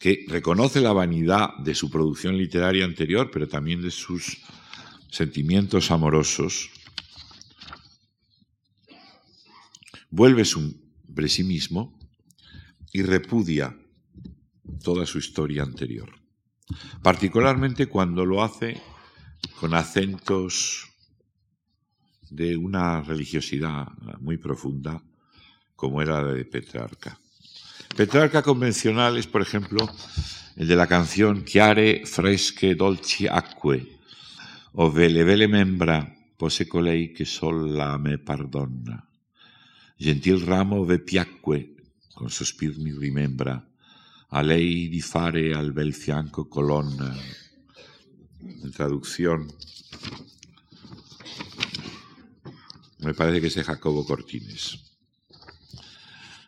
que reconoce la vanidad de su producción literaria anterior, pero también de sus sentimientos amorosos, vuelve sobre sí mismo y repudia toda su historia anterior, particularmente cuando lo hace con acentos de una religiosidad muy profunda como era la de Petrarca. Petrarca convencional es, por ejemplo, el de la canción Chiare fresche dolci acque, o vele vele membra pose colei che sola me pardonna. Gentil ramo ve piacque, con sospir mi rimembra, a lei di fare al bel fianco colonna. En traducción, me parece que es de Jacobo Cortines,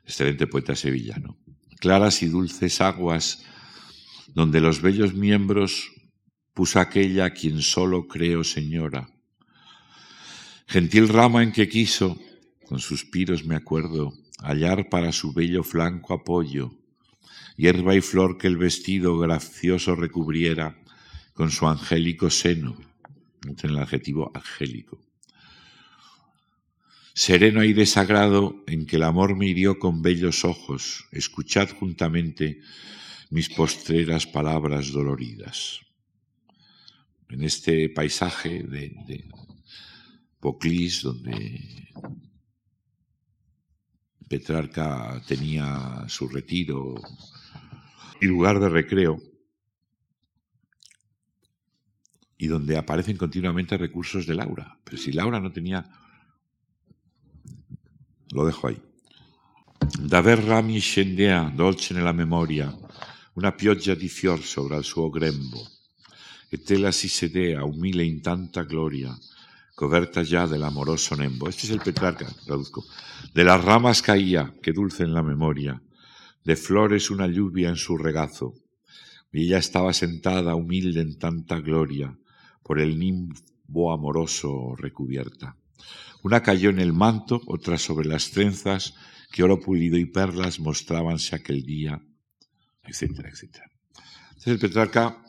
excelente poeta sevillano. Claras y dulces aguas, donde los bellos miembros puso aquella a quien solo creo señora. Gentil rama en que quiso, con suspiros me acuerdo, hallar para su bello flanco apoyo, hierba y flor que el vestido gracioso recubriera con su angélico seno, en el adjetivo angélico. Sereno y desagrado en que el amor me hirió con bellos ojos, escuchad juntamente mis postreras palabras doloridas. En este paisaje de, de Poclis, donde Petrarca tenía su retiro y lugar de recreo, y donde aparecen continuamente recursos de Laura. Pero si Laura no tenía... Lo dejo ahí. D'aver rami scendea, dolce nella memoria, una pioggia di fior sopra il suo grembo, e tela si sedea, umile in tanta gloria, coberta ya del amoroso nembo. Este es el Petrarca, traduzco. De las ramas caía, que dulce en la memoria, de flores una lluvia en su regazo, y ella estaba sentada, humilde en tanta gloria, por el nimbo amoroso recubierta. Una cayó en el manto, otra sobre las trenzas, que oro pulido y perlas mostrábanse aquel día, etcétera, etcétera. es el Petrarca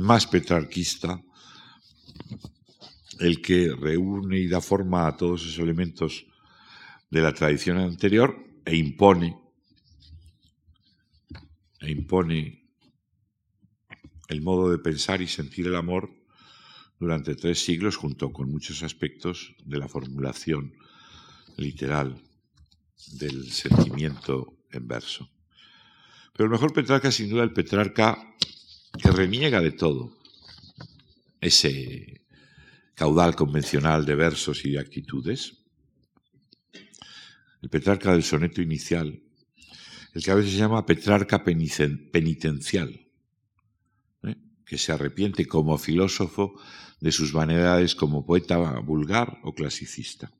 más petrarquista, el que reúne y da forma a todos esos elementos de la tradición anterior e impone e impone el modo de pensar y sentir el amor durante tres siglos junto con muchos aspectos de la formulación literal del sentimiento en verso. Pero el mejor Petrarca sin duda el Petrarca que reniega de todo ese caudal convencional de versos y de actitudes. El Petrarca del soneto inicial, el que a veces se llama Petrarca penitencial, ¿eh? que se arrepiente como filósofo de sus vanidades como poeta vulgar o clasicista.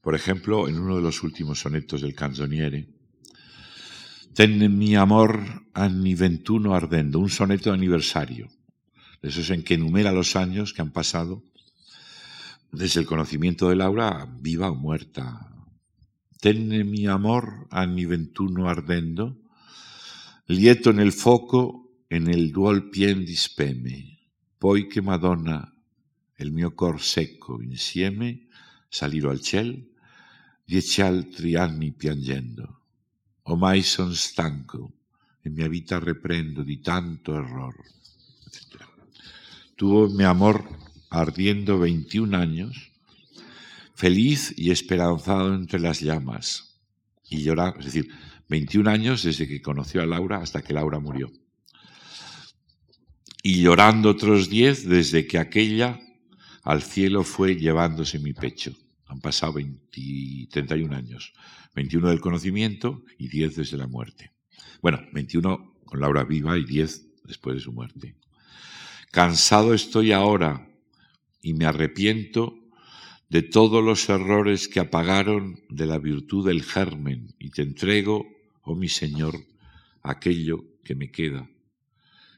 Por ejemplo, en uno de los últimos sonetos del Canzoniere, Ten mi amor anni ventuno ardendo, un soneto de aniversario. Eso es en que enumera los años que han pasado desde el conocimiento de Laura, viva o muerta. Tenne mi amor anni ventuno ardendo, lieto nel foco e nel duol pien dispeme, poi che Madonna il mio cor secco insieme saliro al ciel, dieci altri anni piangendo. Omai son stanco e mia vita reprendo di tanto error. Tuvo mi amor ardiendo 21 años, feliz y esperanzado entre las llamas. Y llorar, es decir, 21 años desde que conoció a Laura hasta que Laura murió. Y llorando otros 10 desde que aquella al cielo fue llevándose mi pecho. Han pasado 20, 31 años. 21 del conocimiento y 10 desde la muerte. Bueno, 21 con Laura viva y 10 después de su muerte. Cansado estoy ahora y me arrepiento de todos los errores que apagaron de la virtud del germen y te entrego, oh mi Señor, aquello que me queda.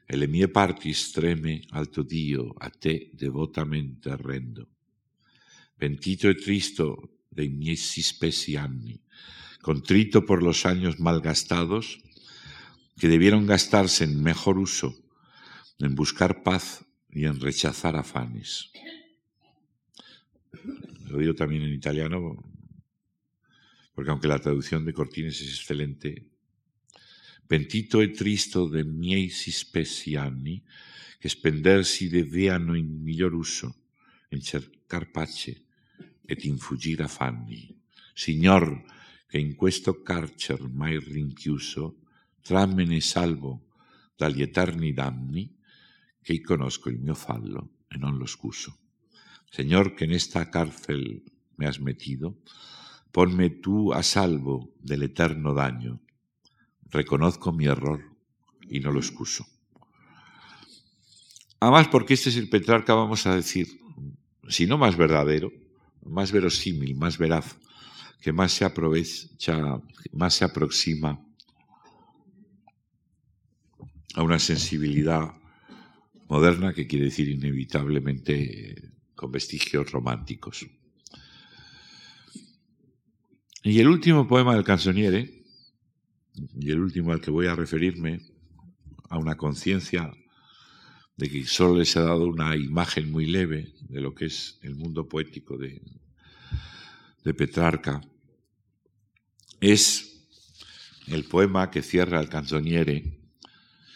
El mie partis treme alto Dio, a te devotamente rendo. Pentito e tristo dei miei spesi anni, contrito por los años malgastados, que debieron gastarse en mejor uso, en buscar paz y en rechazar afanes. Lo digo también en italiano, porque aunque la traducción de Cortines es excelente, pentito e tristo de miei spesi anni, che spendersi deviano in miglior uso, in cercar pace ed in fuggire affanni. Signor, che in questo carcer mai rinchiuso, trammene salvo dagli eterni danni, che conosco il mio fallo e non lo excuso. Señor, que en esta cárcel me has metido, ponme tú a salvo del eterno daño. Reconozco mi error y no lo excuso. Además, porque este es el Petrarca, vamos a decir, si no más verdadero, más verosímil, más veraz, que más se aprovecha, más se aproxima a una sensibilidad moderna que quiere decir inevitablemente con vestigios románticos. Y el último poema del canzoniere, y el último al que voy a referirme, a una conciencia de que solo les he dado una imagen muy leve de lo que es el mundo poético de, de Petrarca, es el poema que cierra el canzoniere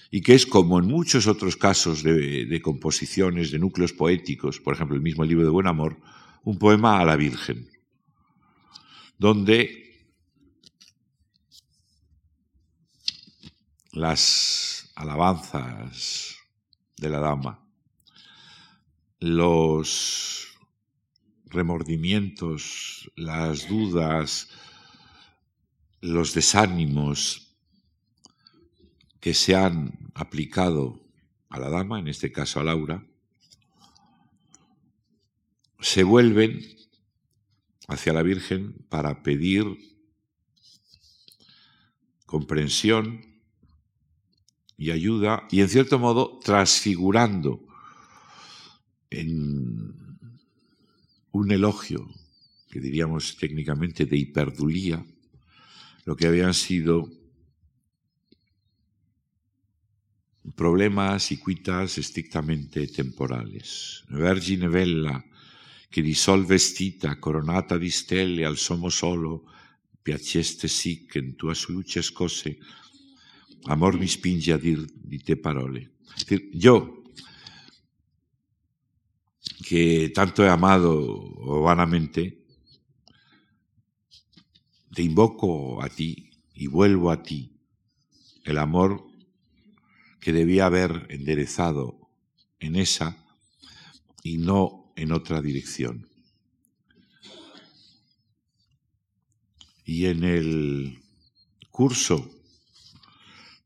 y que es como en muchos otros casos de, composiciones, de núcleos poéticos, por ejemplo el mismo libro de Buen Amor, un poema a la Virgen, donde las alabanzas de la dama, los remordimientos, las dudas, los desánimos, que se han aplicado a la dama, en este caso a Laura, se vuelven hacia la Virgen para pedir comprensión y ayuda y en cierto modo transfigurando en un elogio que diríamos técnicamente de hiperdulía lo que habían sido problemas y cuitas estrictamente temporales. Vergine bella, che di sol vestita, coronata di stelle al sommo solo, piaceste sì che in tua luce scose, amor mi spinge a dir di te parole. Yo, que tanto he amado vanamente, te invoco a ti y vuelvo a ti el amor que debía haber enderezado en esa y no en otra dirección. Y en el curso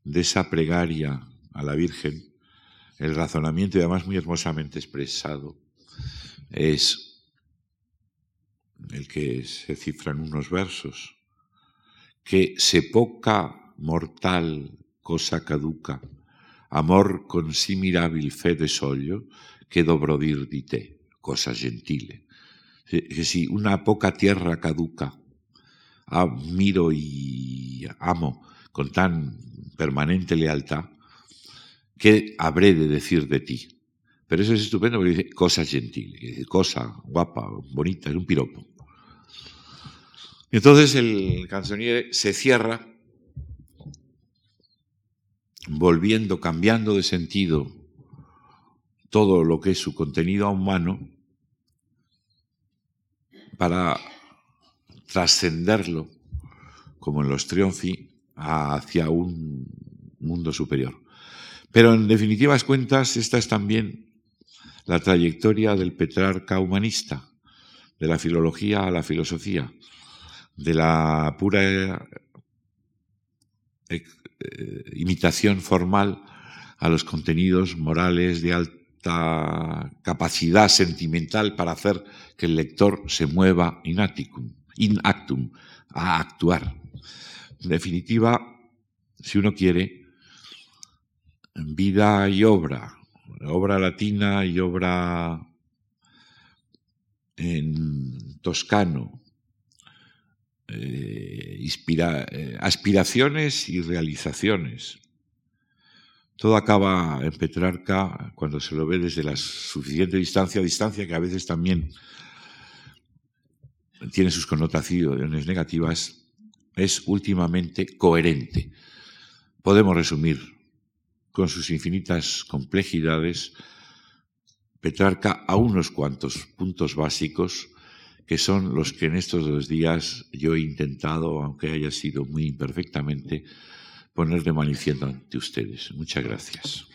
de esa plegaria a la Virgen, el razonamiento, y además muy hermosamente expresado, es el que se cifra en unos versos, que se poca mortal cosa caduca, amor consimirabil fe de soglio, che dovrò dir di te, cosa gentile. Que si una poca tierra caduca, admiro y amo con tan permanente lealtad, ¿qué habré de decir de ti? Pero eso es estupendo porque dice cosa gentile, cosa guapa, bonita, es un piropo. Entonces el canzoniere se cierra volviendo, cambiando de sentido todo lo que es su contenido humano para trascenderlo, como en los triunfi, hacia un mundo superior. Pero en definitivas cuentas, esta es también la trayectoria del Petrarca humanista, de la filología a la filosofía, de la pura eh, imitación formal a los contenidos morales de alta capacidad sentimental para hacer que el lector se mueva in, in actum, a actuar. En definitiva, si uno quiere, vida y obra, obra latina y obra en toscano, eh, eh, aspiraciones y realizaciones. Todo acaba en Petrarca cuando se lo ve desde la suficiente distancia, distancia que a veces también tiene sus connotaciones negativas, es últimamente coherente. Podemos resumir con sus infinitas complejidades Petrarca a unos cuantos puntos básicos que son los que en estos dos días yo he intentado, aunque haya sido muy imperfectamente, poner de manifiesto ante ustedes. Muchas gracias.